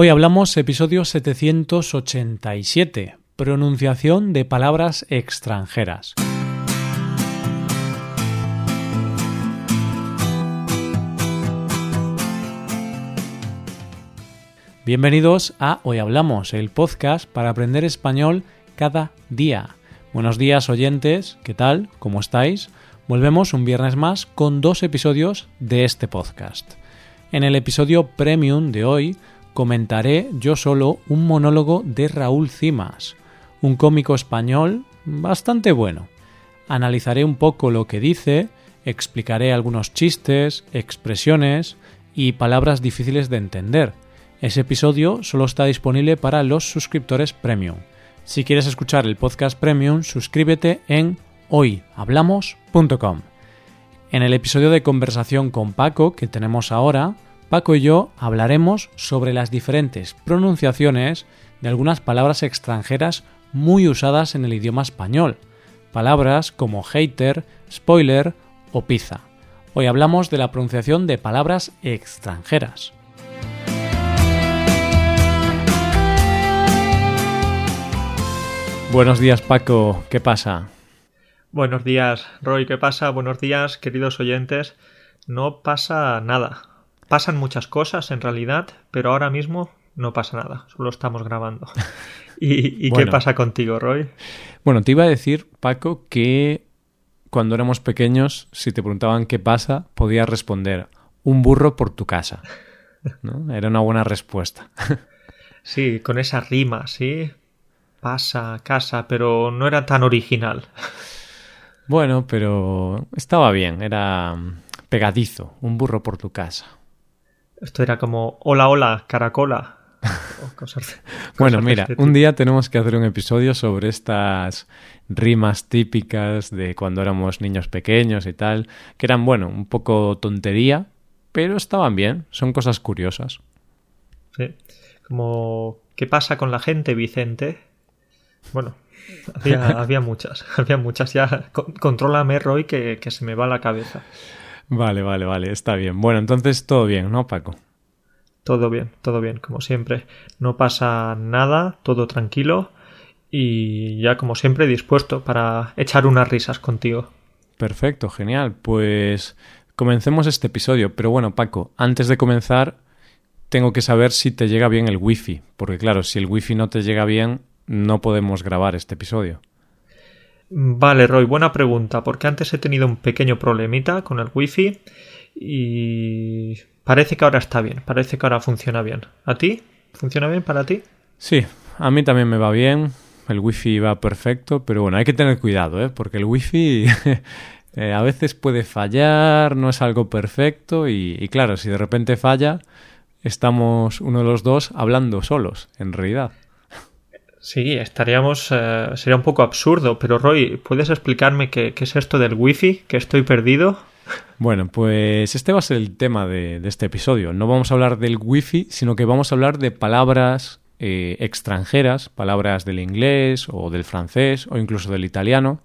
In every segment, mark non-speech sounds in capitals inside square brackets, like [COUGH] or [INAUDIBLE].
Hoy hablamos episodio 787, pronunciación de palabras extranjeras. Bienvenidos a Hoy Hablamos, el podcast para aprender español cada día. Buenos días oyentes, ¿qué tal? ¿Cómo estáis? Volvemos un viernes más con dos episodios de este podcast. En el episodio premium de hoy comentaré yo solo un monólogo de Raúl Cimas, un cómico español bastante bueno. Analizaré un poco lo que dice, explicaré algunos chistes, expresiones y palabras difíciles de entender. Ese episodio solo está disponible para los suscriptores premium. Si quieres escuchar el podcast premium, suscríbete en hoyhablamos.com. En el episodio de conversación con Paco que tenemos ahora, Paco y yo hablaremos sobre las diferentes pronunciaciones de algunas palabras extranjeras muy usadas en el idioma español, palabras como hater, spoiler o pizza. Hoy hablamos de la pronunciación de palabras extranjeras. Buenos días Paco, ¿qué pasa? Buenos días Roy, ¿qué pasa? Buenos días queridos oyentes. No pasa nada. Pasan muchas cosas en realidad, pero ahora mismo no pasa nada, solo estamos grabando. [LAUGHS] ¿Y, qué pasa contigo, Roy? Bueno, te iba a decir, Paco, que cuando éramos pequeños, si te preguntaban qué pasa, podías responder, un burro por tu casa. [LAUGHS] Era una buena respuesta. [LAUGHS] sí, con esa rima, sí. Pasa, casa, pero no era tan original. Bueno, pero estaba bien, era pegadizo, un burro por tu casa. Esto era como hola, hola, caracola. [LAUGHS] bueno, mira, este un día tenemos que hacer un episodio sobre estas rimas típicas de cuando éramos niños pequeños y tal, que eran, bueno, un poco tontería, pero estaban bien, son cosas curiosas. Sí, como ¿qué pasa con la gente, Vicente? Bueno, había, muchas, [LAUGHS] había muchas. Ya, contrólame, Roy, que, que se me va la cabeza. Vale, vale, vale, está bien. Bueno, entonces todo bien, ¿no, Paco? Todo bien, todo bien, como siempre. No pasa nada, todo tranquilo y ya como siempre dispuesto para echar unas risas contigo. Perfecto, genial. Pues comencemos este episodio. Pero bueno, Paco, antes de comenzar, tengo que saber si te llega bien el wifi. Porque claro, si el wifi no te llega bien, no podemos grabar este episodio. Vale, Roy, buena pregunta, porque antes he tenido un pequeño problemita con el wifi y parece que ahora está bien, parece que ahora funciona bien. ¿A ti? ¿Funciona bien para ti? Sí, a mí también me va bien, el wifi va perfecto, pero bueno, hay que tener cuidado, ¿eh? porque el wifi [LAUGHS] eh, a veces puede fallar, no es algo perfecto y claro, si de repente falla, estamos uno de los dos hablando solos, en realidad. Sí, estaríamos. Eh, sería un poco absurdo, pero Roy, ¿puedes explicarme qué, es esto del wifi? Que estoy perdido. Bueno, pues este va a ser el tema de, este episodio. No vamos a hablar del wifi, sino que vamos a hablar de palabras eh, extranjeras, palabras del inglés o del francés o incluso del italiano,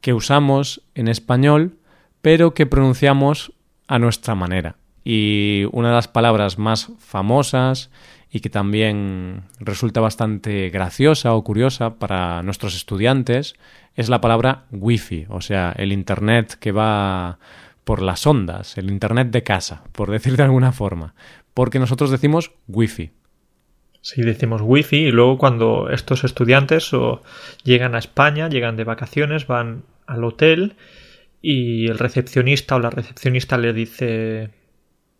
que usamos en español, pero que pronunciamos a nuestra manera. Y una de las palabras más famosas y que también resulta bastante graciosa o curiosa para nuestros estudiantes es la palabra wifi, o sea, el Internet que va por las ondas, el Internet de casa, por decir de alguna forma, porque nosotros decimos wifi. Sí, decimos wifi y luego cuando estos estudiantes o llegan a España, llegan de vacaciones, van al hotel y el recepcionista o la recepcionista le dice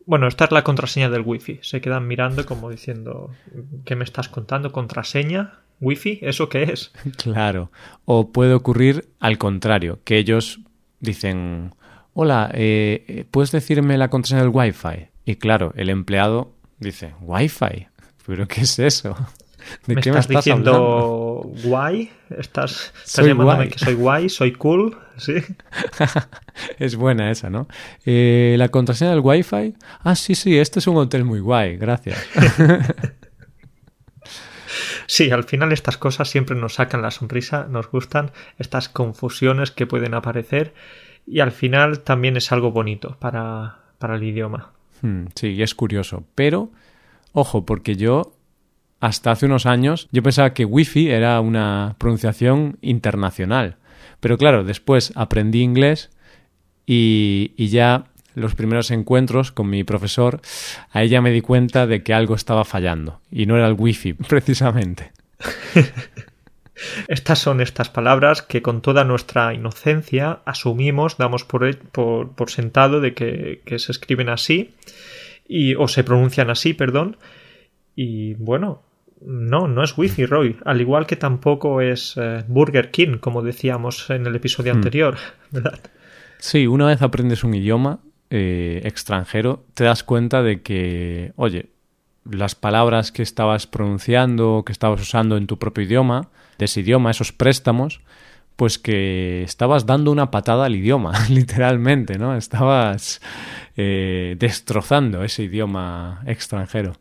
bueno, esta es la contraseña del wifi. Se quedan mirando como diciendo, ¿qué me estás contando? ¿Contraseña? ¿Wifi? ¿Eso qué es? [LAUGHS] Claro. O puede ocurrir al contrario, que ellos dicen, hola, eh, ¿puedes decirme la contraseña del wifi? Y claro, el empleado dice, wifi. [LAUGHS] ¿Pero qué es eso? ¿De ¿Me qué estás me estás diciendo guay? ¿Estás, estás llamándome que soy guay? ¿Soy cool? ¿Sí? [LAUGHS] es buena esa, ¿no? Eh, ¿La contraseña del Wi-Fi? Ah, sí, sí, este es un hotel muy guay, gracias. [LAUGHS] sí, al final estas cosas siempre nos sacan la sonrisa, nos gustan estas confusiones que pueden aparecer y al final también es algo bonito para, para el idioma. Hmm, sí, es curioso, pero Ojo, porque yo hasta hace unos años yo pensaba que wifi era una pronunciación internacional. Pero claro, después aprendí inglés y, ya los primeros encuentros con mi profesor, a ella me di cuenta de que algo estaba fallando. Y no era el wifi, [LAUGHS] precisamente. [LAUGHS] Estas son estas palabras que con toda nuestra inocencia asumimos, damos por, por, sentado de que, se escriben así y, o se pronuncian así, perdón. Y bueno, no, no es Wi-Fi, Roy. Al igual que tampoco es eh, Burger King, como decíamos en el episodio hmm. anterior, [LAUGHS] ¿verdad? Sí, una vez aprendes un idioma eh, extranjero, te das cuenta de que, oye, las palabras que estabas pronunciando, que estabas usando en tu propio idioma, de ese idioma, esos préstamos, pues que estabas dando una patada al idioma, [LAUGHS] literalmente, ¿no? Estabas eh, destrozando ese idioma extranjero.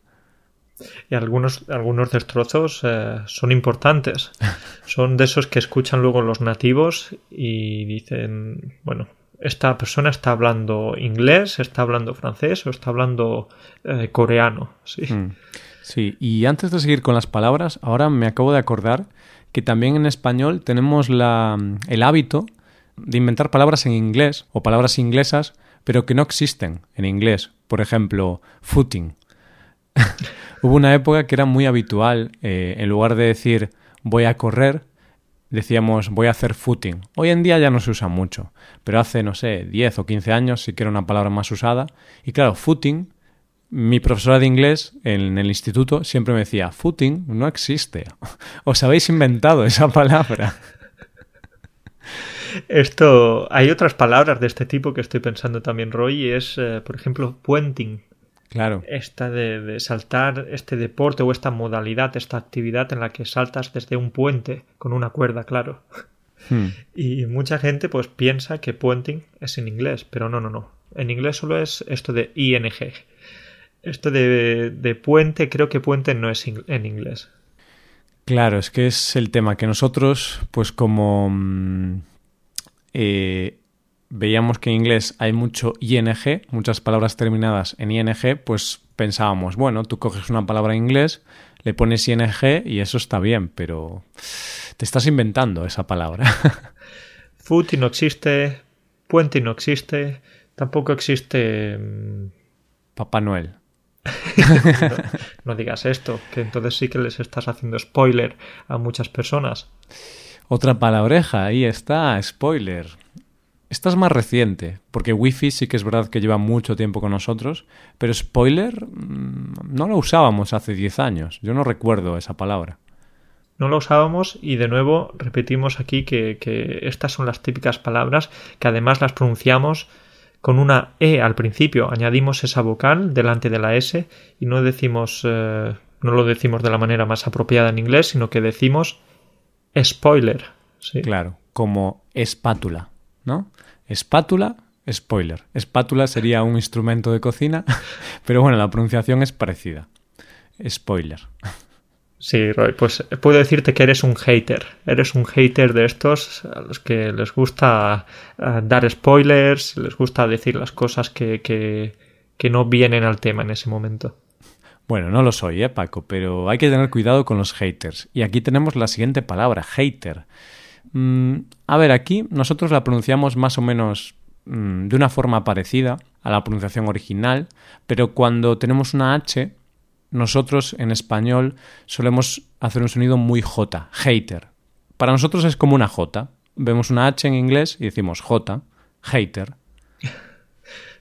Y algunos, algunos destrozos eh, son importantes. [LAUGHS] Son de esos que escuchan luego los nativos y dicen, bueno, esta persona está hablando inglés, está hablando francés o está hablando eh, coreano. Sí. Mm. sí, y antes de seguir con las palabras, ahora me acabo de acordar que también en español tenemos la, el hábito de inventar palabras en inglés o palabras inglesas, pero que no existen en inglés. Por ejemplo, footing. [LAUGHS] Hubo una época que era muy habitual, eh, en lugar de decir voy a correr, decíamos voy a hacer footing. Hoy en día ya no se usa mucho, pero hace, no sé, 10 o 15 años sí que era una palabra más usada. Y claro, footing, mi profesora de inglés en el instituto siempre me decía, footing no existe. [LAUGHS] Os habéis inventado esa palabra. [LAUGHS] Esto, hay otras palabras de este tipo que estoy pensando también, Roy, y es, eh, por ejemplo, puenting. Claro. Esta de, saltar este deporte o esta modalidad, esta actividad en la que saltas desde un puente con una cuerda, claro. Hmm. Y mucha gente pues piensa que puenting es en inglés, pero no, no, no. En inglés solo es esto de ing. Esto de, de puente, creo que puente no es en inglés. Claro, es que es el tema que nosotros, pues como mm, eh, veíamos que en inglés hay mucho ing, muchas palabras terminadas en ing, pues pensábamos, bueno, tú coges una palabra en inglés, le pones ing y eso está bien, pero te estás inventando esa palabra. [LAUGHS] Footy no existe, puente no existe, tampoco existe... Mm, Papá Noel. [LAUGHS] no digas esto, que entonces sí que les estás haciendo spoiler a muchas personas. Otra palabreja, ahí está, spoiler. Esta es más reciente, porque Wi-Fi sí que es verdad que lleva mucho tiempo con nosotros, pero spoiler mm, no lo usábamos hace 10 años. Yo no recuerdo esa palabra. No lo usábamos y de nuevo repetimos aquí que, estas son las típicas palabras que además las pronunciamos con una E al principio. Añadimos esa vocal delante de la S y no decimos, eh, no lo decimos de la manera más apropiada en inglés, sino que decimos spoiler. ¿sí? Claro, como espátula. ¿no? Espátula, spoiler. Espátula sería un instrumento de cocina, [LAUGHS] pero bueno, la pronunciación es parecida. Spoiler. Sí, Roy, pues puedo decirte que eres un hater. Eres un hater de estos a los que les gusta eh, dar spoilers, les gusta decir las cosas que, que, que no vienen al tema en ese momento. Bueno, no lo soy, ¿eh, Paco? Pero hay que tener cuidado con los haters. Y aquí tenemos la siguiente palabra, hater. Mm, a ver, aquí nosotros la pronunciamos más o menos mm, de una forma parecida a la pronunciación original, pero cuando tenemos una H, nosotros en español solemos hacer un sonido muy J, hater. Para nosotros es como una J. Vemos una H en inglés y decimos J, hater. [LAUGHS]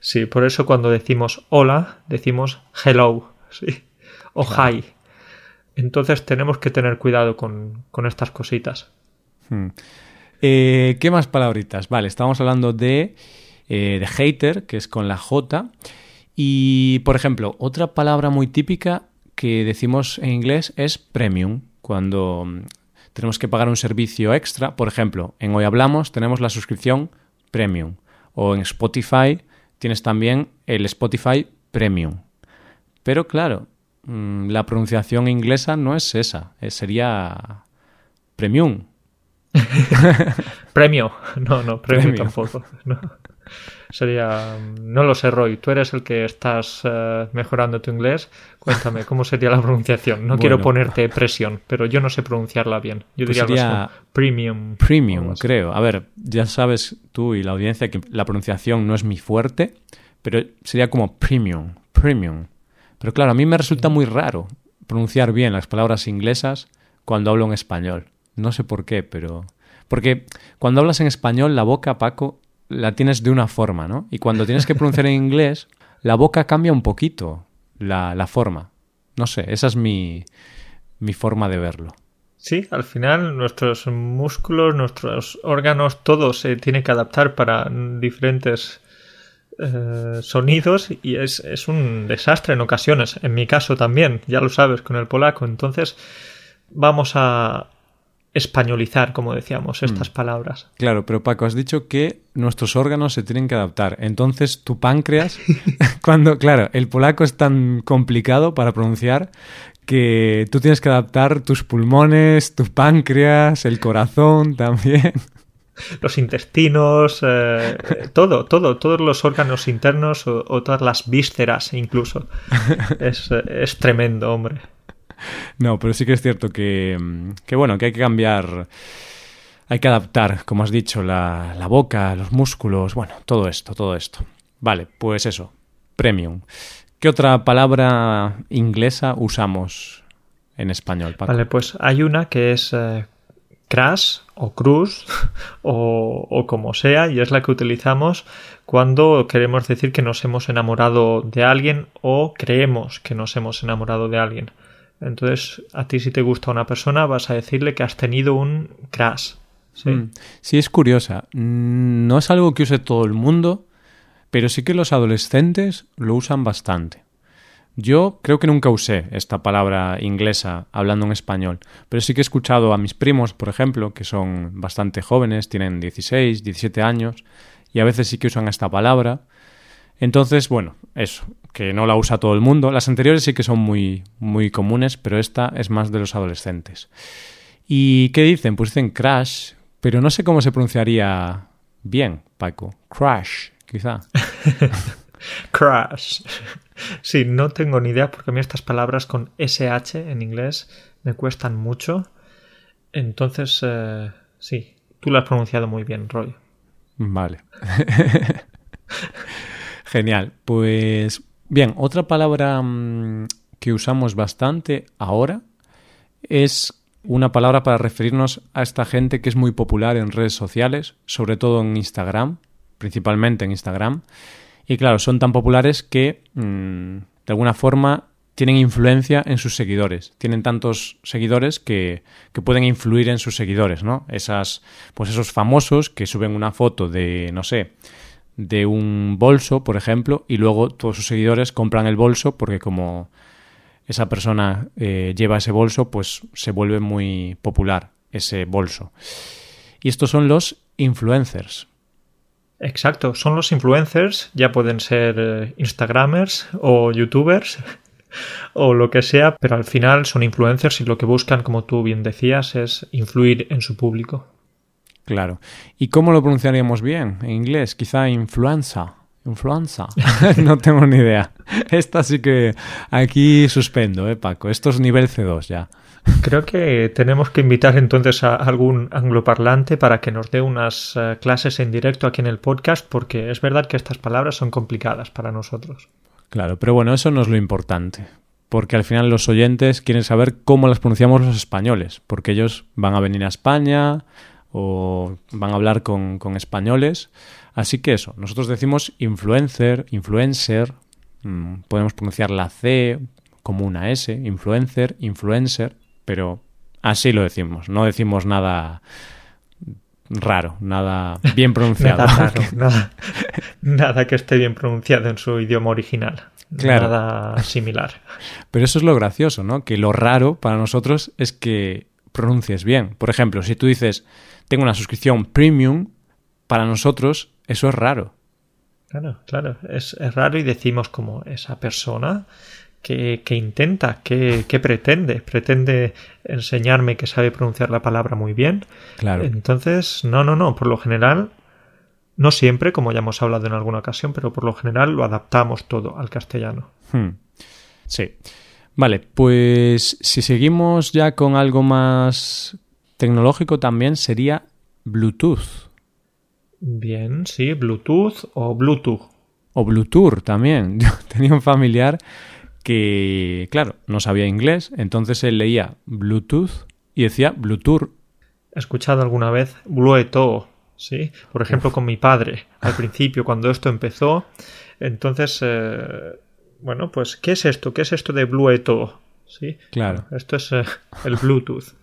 Sí, por eso cuando decimos hola, decimos hello, sí, o hi. Entonces tenemos que tener cuidado con estas cositas. Hmm. Eh, ¿Qué más palabritas? Vale, estamos hablando de, eh, de hater, que es con la J. Y, por ejemplo, otra palabra muy típica que decimos en inglés es premium, cuando mm, tenemos que pagar un servicio extra. Por ejemplo, en Hoy Hablamos tenemos la suscripción premium. O en Spotify tienes también el Spotify premium. Pero claro, mm, la pronunciación inglesa no es esa, eh, sería premium. [LAUGHS] premio. No, no, premio, tampoco. Sería, no lo sé, Roy, tú eres el que estás eh, mejorando tu inglés. Cuéntame, ¿cómo sería la pronunciación? No quiero ponerte presión, pero yo no sé pronunciarla bien. Yo pues diría premium. Premium, creo. A ver, ya sabes tú y la audiencia que la pronunciación no es mi fuerte, pero sería como premium, premium. Pero claro, a mí me resulta muy raro pronunciar bien las palabras inglesas cuando hablo en español. No sé por qué, pero... Porque cuando hablas en español, la boca, Paco, la tienes de una forma, ¿no? Y cuando tienes que pronunciar en inglés, la boca cambia un poquito la, la forma. No sé, esa es mi, mi forma de verlo. Sí, al final nuestros músculos, nuestros órganos, todo se tiene que adaptar para diferentes eh, sonidos y es, es, un desastre en ocasiones. En mi caso también, ya lo sabes, con el polaco. Entonces vamos a españolizar, como decíamos, mm. estas palabras. Claro, pero Paco, has dicho que nuestros órganos se tienen que adaptar. Entonces, tu páncreas, [LAUGHS] cuando, claro, el polaco es tan complicado para pronunciar que tú tienes que adaptar tus pulmones, tu páncreas, el corazón también los intestinos, eh, todo, todo, todos los órganos internos o, todas las vísceras incluso. [LAUGHS] Es, es, tremendo, hombre. [LAUGHS] No, pero sí que es cierto que, que, bueno, que hay que cambiar, hay que adaptar, como has dicho, la, la boca, los músculos, bueno, todo esto, todo esto. Vale, pues eso, premium. ¿Qué otra palabra inglesa usamos en español, Paco? Vale, pues hay una que es eh, crash o cruz [LAUGHS] o, como sea y es la que utilizamos cuando queremos decir que nos hemos enamorado de alguien o creemos que nos hemos enamorado de alguien. Entonces, a ti si te gusta una persona vas a decirle que has tenido un crash. Sí, mm. sí es curiosa. Mm, no es algo que use todo el mundo, pero sí que los adolescentes lo usan bastante. Yo creo que nunca usé esta palabra inglesa hablando en español, pero sí que he escuchado a mis primos, por ejemplo, que son bastante jóvenes, tienen 16, 17 años, y a veces sí que usan esta palabra. Entonces, bueno, eso, que no la usa todo el mundo. Las anteriores sí que son muy, muy comunes, pero esta es más de los adolescentes. ¿Y qué dicen? Pues dicen crash, pero no sé cómo se pronunciaría bien, Paco. Crash, quizá. [LAUGHS] crash. Sí, no tengo ni idea porque a mí estas palabras con SH en inglés me cuestan mucho. Entonces, eh, sí, tú lo has pronunciado muy bien, Roy. Vale. [LAUGHS] Genial. Pues bien, otra palabra mm, que usamos bastante ahora es una palabra para referirnos a esta gente que es muy popular en redes sociales, sobre todo en Instagram, principalmente en Instagram, y claro, son tan populares que mm, de alguna forma tienen influencia en sus seguidores. Tienen tantos seguidores que, que, pueden influir en sus seguidores, ¿no? Esas, pues esos famosos que suben una foto de, no sé, de un bolso, por ejemplo, y luego todos sus seguidores compran el bolso porque como esa persona eh, lleva ese bolso, pues se vuelve muy popular ese bolso. Y estos son los influencers. Exacto, son los influencers, ya pueden ser eh, Instagramers o YouTubers [LAUGHS] o lo que sea, pero al final son influencers y lo que buscan, como tú bien decías, es influir en su público. Claro. ¿Y cómo lo pronunciaríamos bien en inglés? Quizá influenza. Influenza. [LAUGHS] [LAUGHS] no tengo ni idea. Esta sí que aquí suspendo, ¿eh, Paco? Esto es nivel C2 ya. Creo que tenemos que invitar entonces a algún angloparlante para que nos dé unas eh, clases en directo aquí en el podcast, porque es verdad que estas palabras son complicadas para nosotros. Claro, pero bueno, eso no es lo importante, porque al final los oyentes quieren saber cómo las pronunciamos los españoles, porque ellos van a venir a España o van a hablar con, con españoles. Así que eso, nosotros decimos influencer, influencer, mm, podemos pronunciar la C como una S, influencer, influencer, pero así lo decimos, no decimos nada raro, nada bien [LAUGHS] pronunciado. [LAUGHS] nada, que esté bien pronunciado en su idioma original. Nada similar. Pero eso es lo gracioso, ¿no? Que lo raro para nosotros es que pronuncies bien. Por ejemplo, si tú dices, tengo una suscripción premium, para nosotros eso es raro. Claro, claro, es, es raro y decimos como esa persona que, intenta, que, pretende. Pretende enseñarme que sabe pronunciar la palabra muy bien. Claro. Entonces, no, no, no. Por lo general, No siempre, como ya hemos hablado en alguna ocasión, pero por lo general lo adaptamos todo al castellano. Hmm. Sí. Vale, pues si seguimos ya con algo más tecnológico también sería Bluetooth. Bien, sí, Bluetooth o Bluetooth. O Bluetooth también. [LAUGHS] Yo tenía un familiar que, claro, no sabía inglés, entonces él leía Bluetooth y decía Bluetooth. He escuchado alguna vez Bluetooth, ¿sí? Por ejemplo, con mi padre, al principio, cuando esto empezó. Entonces, eh, bueno, pues, ¿qué es esto? ¿Qué es esto de Bluetooth? ¿Sí? Claro. Esto es eh, el Bluetooth,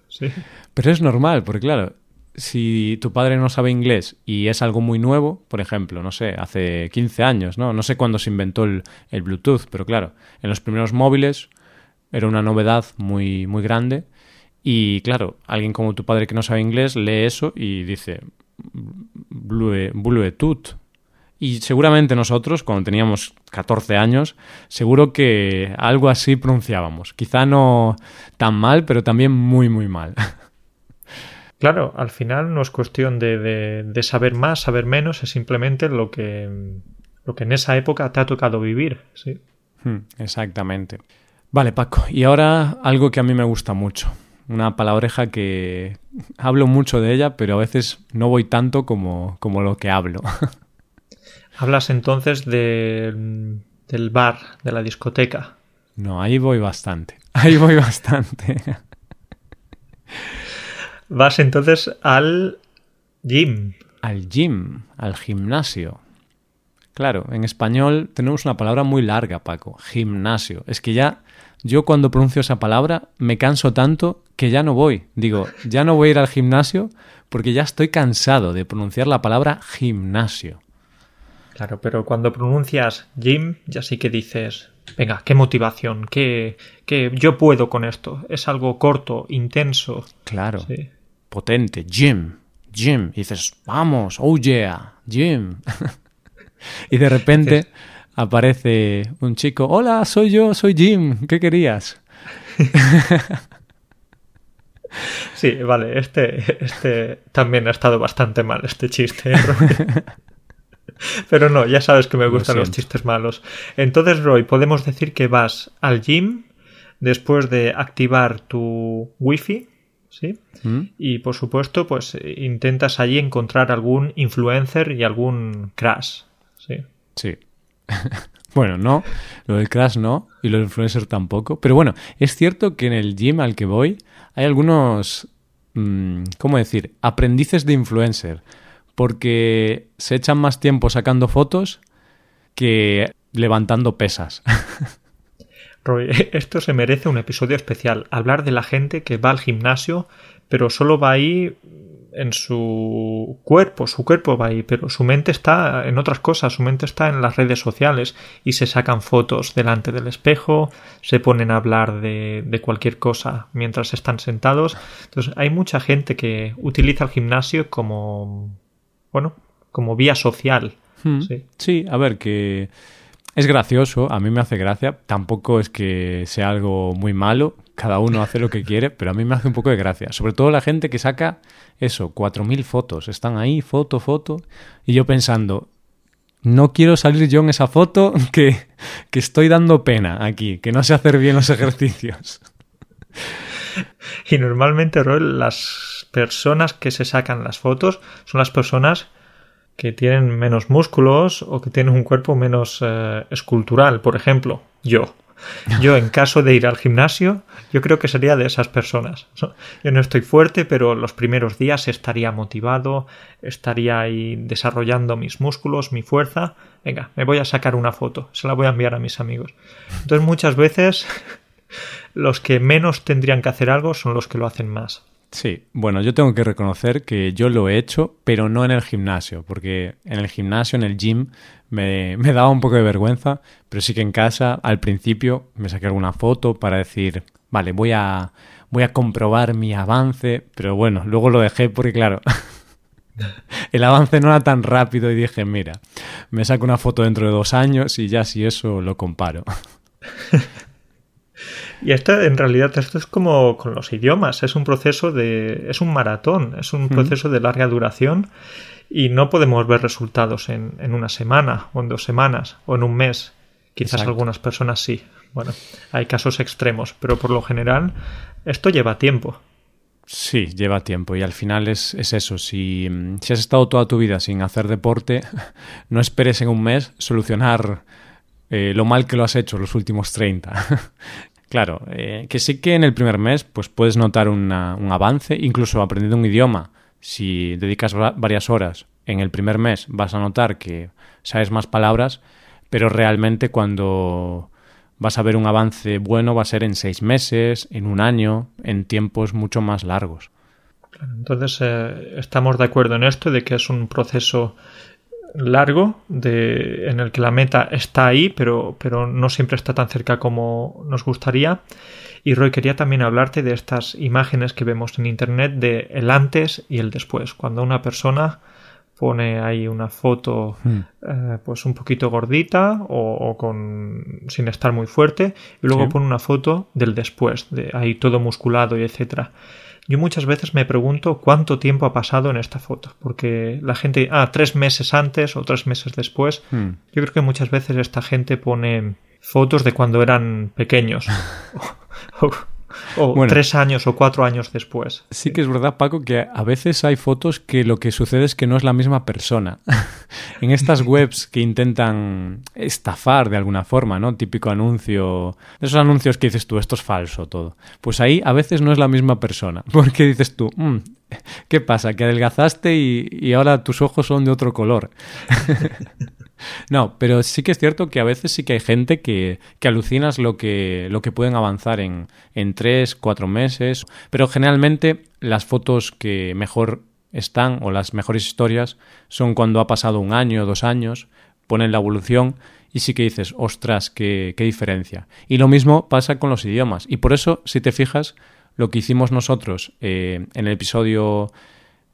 Pero es normal, porque claro, si tu padre no sabe inglés y es algo muy nuevo, por ejemplo, no sé, hace 15 años, ¿no? No sé cuándo se inventó el, el Bluetooth, pero claro, en los primeros móviles era una novedad muy, muy grande y claro, alguien como tu padre que no sabe inglés lee eso y dice Bluetooth. Y seguramente nosotros, cuando teníamos 14 años, seguro que algo así pronunciábamos. Quizá no tan mal, pero también muy, muy mal. [LAUGHS] Claro, al final no es cuestión de, de, saber más, saber menos, es simplemente lo que, lo que en esa época te ha tocado vivir. Sí. Hmm, exactamente. Vale, Paco, y ahora algo que a mí me gusta mucho. Una palabreja que [LAUGHS] hablo mucho de ella, pero a veces no voy tanto como, como lo que hablo. [LAUGHS] Hablas entonces de, del bar, de la discoteca. No, ahí voy bastante. [LAUGHS] Ahí voy bastante. Vas entonces al gym. Al gym, al gimnasio. Claro, en español tenemos una palabra muy larga, Paco. Gimnasio. Es que ya yo cuando pronuncio esa palabra me canso tanto que ya no voy. Digo, ya no voy a ir al gimnasio porque ya estoy cansado de pronunciar la palabra gimnasio. Claro, pero cuando pronuncias gym ya sí que dices, venga, qué motivación, qué, qué yo puedo con esto. Es algo corto, intenso. Claro. Sí potente, gym, gym, y dices, vamos, oh yeah, gym. [LAUGHS] y de repente aparece un chico, hola, soy yo, soy Jim, ¿qué querías? [LAUGHS] sí, vale, este, este también ha estado bastante mal, este chiste. [LAUGHS] [LAUGHS] Pero no, ya sabes que me gustan los chistes malos. Entonces, Roy, podemos decir que vas al gym después de activar tu wifi ¿sí? Mm. Y por supuesto, pues intentas allí encontrar algún influencer y algún crash, ¿sí? Sí. [LAUGHS] bueno, no, lo del crash no, y lo del influencer tampoco. Pero bueno, es cierto que en el gym al que voy hay algunos, mm, ¿cómo decir?, aprendices de influencer, porque se echan más tiempo sacando fotos que levantando pesas. [LAUGHS] Roy, [LAUGHS] esto se merece un episodio especial. Hablar de la gente que va al gimnasio, pero solo va ahí en su cuerpo, su cuerpo va ahí, pero su mente está en otras cosas, su mente está en las redes sociales y se sacan fotos delante del espejo, se ponen a hablar de, cualquier cosa mientras están sentados. Entonces hay mucha gente que utiliza el gimnasio como, bueno, como vía social. Hmm. Sí. sí, a ver, que es gracioso, a mí me hace gracia. Tampoco es que sea algo muy malo, cada uno hace lo que [LAUGHS] quiere, pero a mí me hace un poco de gracia. Sobre todo la gente que saca eso, 4.000 fotos. Están ahí, foto, foto. Y yo pensando, no quiero salir yo en esa foto [LAUGHS] que, que estoy dando pena aquí, que no sé hacer bien los ejercicios. [LAUGHS] Y normalmente, Roel, las personas que se sacan las fotos son las personas que tienen menos músculos o que tienen un cuerpo menos eh, escultural, por ejemplo, yo. [LAUGHS] Yo, en caso de ir al gimnasio, yo creo que sería de esas personas. Yo no estoy fuerte, pero los primeros días estaría motivado, estaría ahí desarrollando mis músculos, mi fuerza. Venga, me voy a sacar una foto, se la voy a enviar a mis amigos. Entonces, muchas veces, [LAUGHS] los que menos tendrían que hacer algo son los que lo hacen más. Sí, bueno, yo tengo que reconocer que yo lo he hecho, pero no en el gimnasio, porque en el gimnasio, en el gym, me, daba un poco de vergüenza, pero sí que en casa, al principio, me saqué alguna foto para decir, vale, voy a, voy a comprobar mi avance, pero bueno, luego lo dejé porque, claro, [LAUGHS] el avance no era tan rápido y dije, mira, me saco una foto dentro de dos años y ya si eso lo comparo. [LAUGHS] Y esto, en realidad, esto es como con los idiomas, es un proceso de. es un maratón, es un proceso de larga duración. y no podemos ver resultados en, en, una semana o en dos semanas o en un mes. Quizás algunas personas sí. Bueno, hay casos extremos, pero por lo general esto lleva tiempo. Sí, lleva tiempo y al final es, es eso. Si, si, has estado toda tu vida sin hacer deporte, [LAUGHS] no esperes en un mes solucionar eh, lo mal que lo has hecho los últimos 30. [LAUGHS] claro, eh, que sí que en el primer mes pues puedes notar una, un avance, incluso aprendiendo un idioma. Si dedicas varias horas en el primer mes vas a notar que sabes más palabras, pero realmente cuando vas a ver un avance bueno va a ser en seis meses, en un año, en tiempos mucho más largos. Entonces eh, estamos de acuerdo en esto de que es un proceso largo de, en el que la meta está ahí, pero, pero no siempre está tan cerca como nos gustaría. Y Roy, quería también hablarte de estas imágenes que vemos en Internet de el antes y el después. Cuando una persona pone ahí una foto hmm. eh, pues un poquito gordita o, con sin estar muy fuerte y luego pone una foto del después de ahí todo musculado y etcétera yo muchas veces me pregunto cuánto tiempo ha pasado en esta foto porque la gente ah tres meses antes o tres meses después hmm. yo creo que muchas veces esta gente pone fotos de cuando eran pequeños [LAUGHS] O tres años o cuatro años después. Sí que es verdad, Paco, que a veces hay fotos que lo que sucede es que no es la misma persona. [LAUGHS] en estas webs que intentan estafar de alguna forma, ¿no? Típico anuncio, esos anuncios que dices tú, esto es falso todo. Pues ahí a veces no es la misma persona, [LAUGHS] porque dices tú, mm, [LAUGHS] ¿qué pasa? Que adelgazaste y, y ahora tus ojos son de otro color. [LAUGHS] No, pero sí que es cierto que a veces sí que hay gente que, que alucinas lo que, lo que pueden avanzar en, en tres, cuatro meses. Pero generalmente las fotos que mejor están o las mejores historias son cuando ha pasado un año dos años, ponen la evolución y sí que dices, ostras, qué, qué diferencia. Y lo mismo pasa con los idiomas. Y por eso, si te fijas, lo que hicimos nosotros eh, en el episodio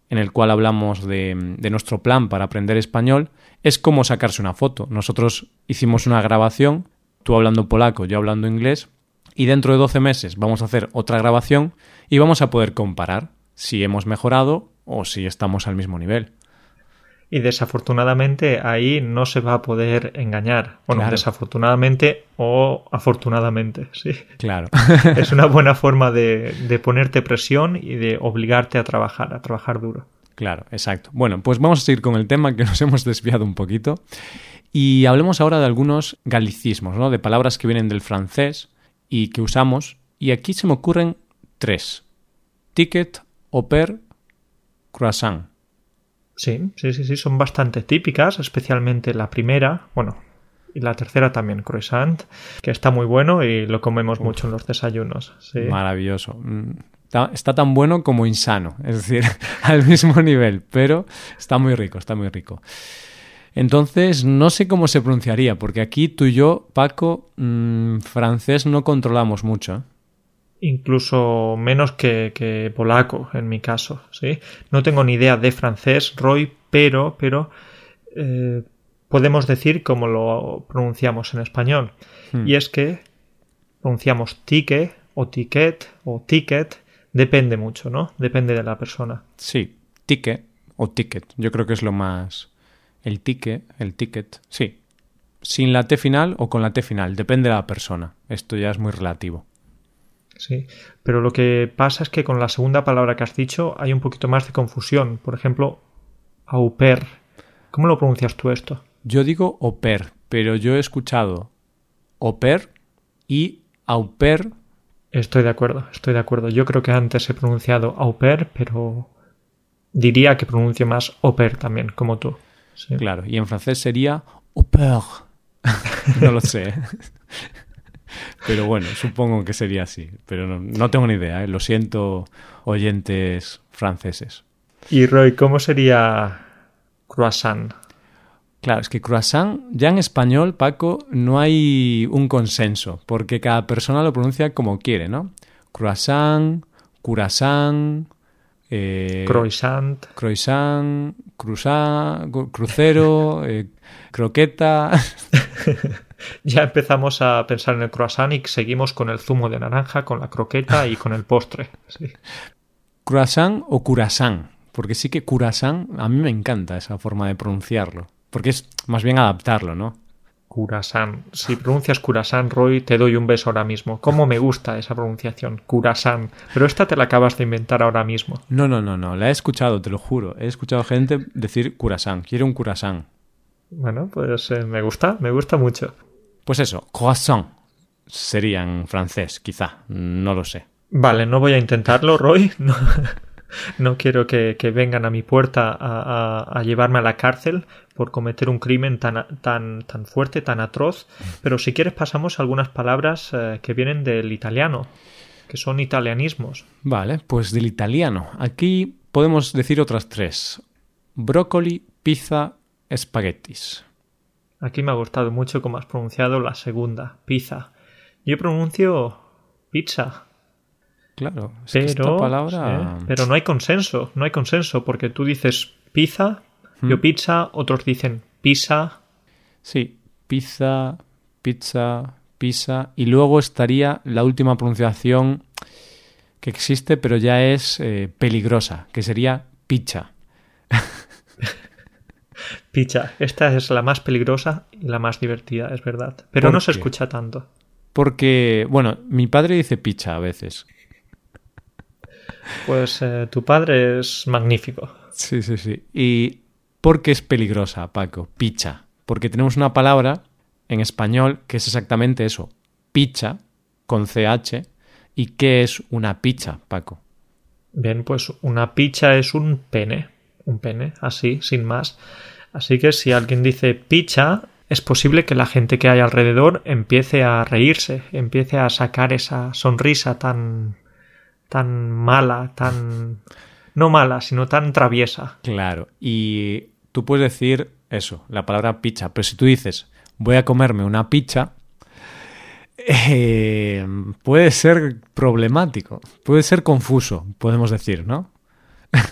en el cual hablamos de, de, nuestro plan para aprender español, es como sacarse una foto. Nosotros hicimos una grabación, tú hablando polaco, yo hablando inglés, y dentro de 12 meses vamos a hacer otra grabación y vamos a poder comparar si hemos mejorado o si estamos al mismo nivel. Y desafortunadamente ahí no se va a poder engañar. Bueno, desafortunadamente o afortunadamente, [LAUGHS] sí. Claro. [LAUGHS] es una buena forma de, de ponerte presión y de obligarte a trabajar, a trabajar duro. Claro, exacto. Bueno, pues vamos a seguir con el tema que nos [LAUGHS] hemos desviado un poquito. Y hablemos ahora de algunos galicismos, ¿no? De palabras que vienen del francés y que usamos. Y aquí se me ocurren tres. Ticket, au pair, croissant. Sí, sí, sí, sí, son bastante típicas, especialmente la primera, bueno, y la tercera también, croissant, que está muy bueno y lo comemos mucho en los desayunos. Sí. Maravilloso. Mm, está, tan bueno como insano, es decir, [LAUGHS] al mismo nivel, pero está muy rico, está muy rico. Entonces, no sé cómo se pronunciaría, porque aquí tú y yo, Paco, mmm, francés no controlamos mucho. ¿eh? Incluso menos que, polaco en mi caso, ¿sí? No tengo ni idea de francés, Roy, pero, pero eh, podemos decir como lo pronunciamos en español. Hmm. Y es que pronunciamos tique o ticket o ticket, depende mucho, ¿no? Depende de la persona. Sí, ticket o ticket. Yo creo que es lo más... El ticket, el ticket, sí. Sin la T final o con la T final, depende de la persona. Esto ya es muy relativo. Sí, pero lo que pasa es que con la segunda palabra que has dicho hay un poquito más de confusión. Por ejemplo, au pair. ¿Cómo lo pronuncias tú esto? Yo digo au pair, pero yo he escuchado au pair y au pair. Estoy de acuerdo, estoy de acuerdo. Yo creo que antes he pronunciado au pair, pero diría que pronuncio más au pair también, como tú. Claro, y en francés sería au pair. [LAUGHS] no lo sé. [LAUGHS] Pero bueno, supongo que sería así. Pero no, tengo ni idea, ¿eh? lo siento, oyentes franceses. Y Roy, ¿cómo sería croissant? Claro, es que croissant, ya en español, Paco, no hay un consenso, porque cada persona lo pronuncia como quiere, ¿no? Croissant, curasán, eh, croissant, croissant, cruzá, crucero, eh, croqueta. [LAUGHS] [LAUGHS] ya empezamos a pensar en el croissant y seguimos con el zumo de naranja, con la croqueta y con el postre. [LAUGHS] Croissant o curasán, porque sí que curasán, a mí me encanta esa forma de pronunciarlo, porque es más bien adaptarlo, ¿no? Curasán. Si pronuncias Curasán, Roy, te doy un beso ahora mismo. ¿Cómo me gusta esa pronunciación? Curasán. Pero esta te la acabas de inventar ahora mismo. No, no, no, no. La he escuchado, te lo juro. He escuchado gente decir Curasán. Quiero un Curasán. Bueno, pues eh, me gusta, me gusta mucho. Pues eso, croissant. Sería en francés, quizá. No lo sé. Vale, no voy a intentarlo, Roy. [LAUGHS] No, no quiero que, que, vengan a mi puerta a, a, a, llevarme a la cárcel por cometer un crimen tan, tan, tan fuerte, tan atroz. Pero si quieres pasamos a algunas palabras eh, que vienen del italiano, que son italianismos. Vale, pues del italiano. Aquí podemos decir otras tres. Brócoli, pizza, espaguetis. Aquí me ha gustado mucho cómo has pronunciado la segunda, pizza. Yo pronuncio pizza. Claro, es pero, que esta palabra... sí, pero no hay consenso, no hay consenso, porque tú dices pizza, Hmm. yo pizza, otros dicen pizza. Sí, pizza, pizza, pizza. Y luego estaría la última pronunciación que existe, pero ya es eh, peligrosa, que sería pizza. Pizza. Esta es la más peligrosa y la más divertida, es verdad. Pero ¿Por no se escucha tanto. Porque, bueno, mi padre dice pizza a veces. Pues eh, tu padre es magnífico. Sí, sí, sí. ¿Y por qué es peligrosa, Paco? Pizza. Porque tenemos una palabra en español que es exactamente eso. Pizza, con CH. ¿Y qué es una pizza, Paco? Bien, pues una pizza es un pene. Un pene, así, sin más. Así que si alguien dice pizza, es posible que la gente que hay alrededor empiece a reírse, empiece a sacar esa sonrisa tan tan mala, tan no mala, sino tan traviesa. Claro, y tú puedes decir eso, la palabra pizza, pero si tú dices voy a comerme una pizza, eh, puede ser problemático, puede ser confuso, podemos decir, ¿no?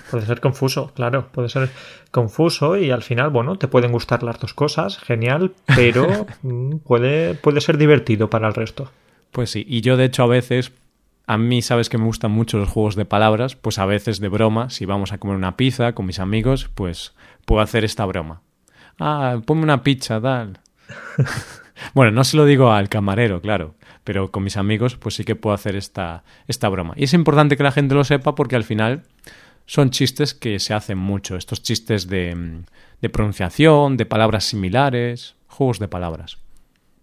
Puede ser confuso, claro, puede ser confuso y al final, bueno, te pueden gustar las dos cosas, genial, pero [LAUGHS] mm, puede, puede ser divertido para el resto. Pues sí, y yo de hecho a veces, a mí sabes que me gustan mucho los juegos de palabras, pues a veces de broma, si vamos a comer una pizza con mis amigos, pues puedo hacer esta broma. Ah, ponme una pizza, tal. [LAUGHS] bueno, no se lo digo al camarero, claro, pero con mis amigos pues sí que puedo hacer esta, esta broma. Y es importante que la gente lo sepa porque al final son chistes que se hacen mucho, estos chistes de, de pronunciación, de palabras similares, juegos de palabras.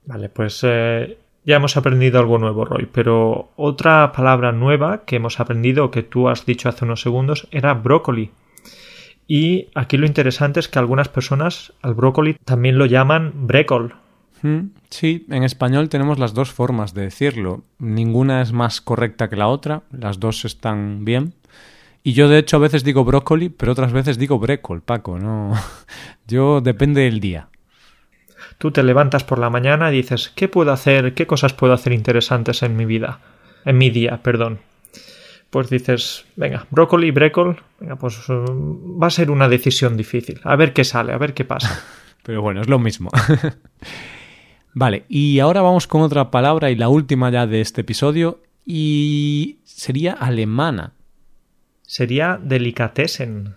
Vale, pues eh, ya hemos aprendido algo nuevo, Roy, pero otra palabra nueva que hemos aprendido, que tú has dicho hace unos segundos, era brócoli. Y aquí lo interesante es que algunas personas al brócoli también lo llaman brécol. Mm, Sí, en español tenemos las dos formas de decirlo. Ninguna es más correcta que la otra, las dos están bien. Y yo de hecho a veces digo brócoli, pero otras veces digo brécol, Paco, no. [LAUGHS] Yo depende del día. Tú te levantas por la mañana y dices, ¿qué puedo hacer? ¿Qué cosas puedo hacer interesantes en mi vida? En mi día, perdón. Pues dices, venga, brócoli, brécol, venga, pues uh, va a ser una decisión difícil. A ver qué sale, a ver qué pasa. [LAUGHS] Pero bueno, es lo mismo. [LAUGHS] vale, y ahora vamos con otra palabra y la última ya de este episodio y sería alemana. Sería delicatessen.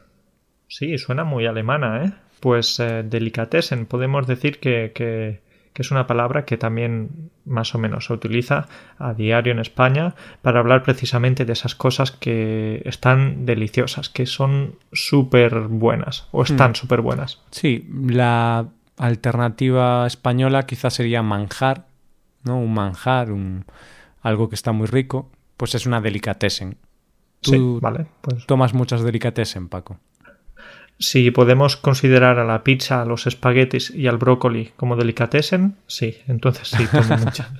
Sí, suena muy alemana, ¿eh? Pues eh, delicatessen, podemos decir que, que, que, es una palabra que también más o menos se utiliza a diario en España para hablar precisamente de esas cosas que están deliciosas, que son súper buenas o están mm. súper buenas. Sí, la alternativa española quizás sería manjar, ¿no? Un manjar, un, algo que está muy rico, pues es una delicatessen. Tú sí, vale, pues... tomas muchas delicatessen, Paco. Si podemos considerar a la pizza, a los espaguetis y al brócoli como delicatessen, sí, entonces sí, tomo [LAUGHS] muchas.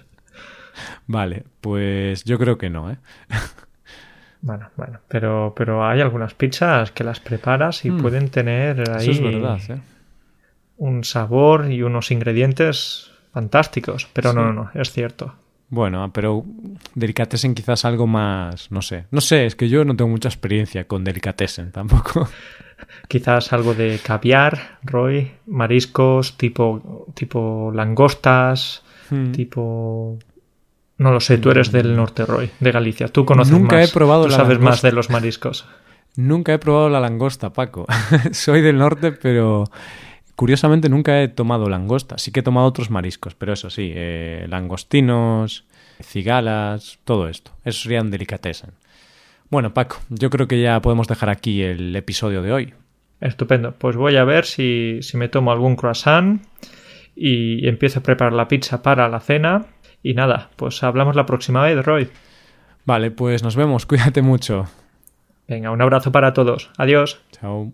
vale, pues yo creo que no, ¿eh? Bueno, bueno, pero, pero hay algunas pizzas que las preparas y mm. pueden tener ahí Eso es verdad, ¿eh? un sabor y unos ingredientes fantásticos, pero sí. no, no, no, es cierto. Bueno, pero delicatessen quizás algo más, no sé. No sé, es que yo no tengo mucha experiencia con delicatessen tampoco. [LAUGHS] Quizás algo de caviar, Roy, mariscos, tipo, tipo langostas, hmm. tipo... No lo sé, tú eres del norte, Roy, de Galicia. Tú conoces Nunca más. he probado Tú la sabes langosta. más de los mariscos. [LAUGHS] Nunca he probado la langosta, Paco. [LAUGHS] Soy del norte, pero curiosamente nunca he tomado langosta. Sí que he tomado otros mariscos, pero eso sí, eh, langostinos, cigalas, todo esto. Eso serían delicatessen. Bueno, Paco, yo creo que ya podemos dejar aquí el episodio de hoy. Estupendo. Pues voy a ver si, si me tomo algún croissant y empiezo a preparar la pizza para la cena. Y nada, pues hablamos la próxima vez, Roy. Vale, pues nos vemos. [LAUGHS] Cuídate mucho. Venga, un abrazo para todos. Adiós. Chao.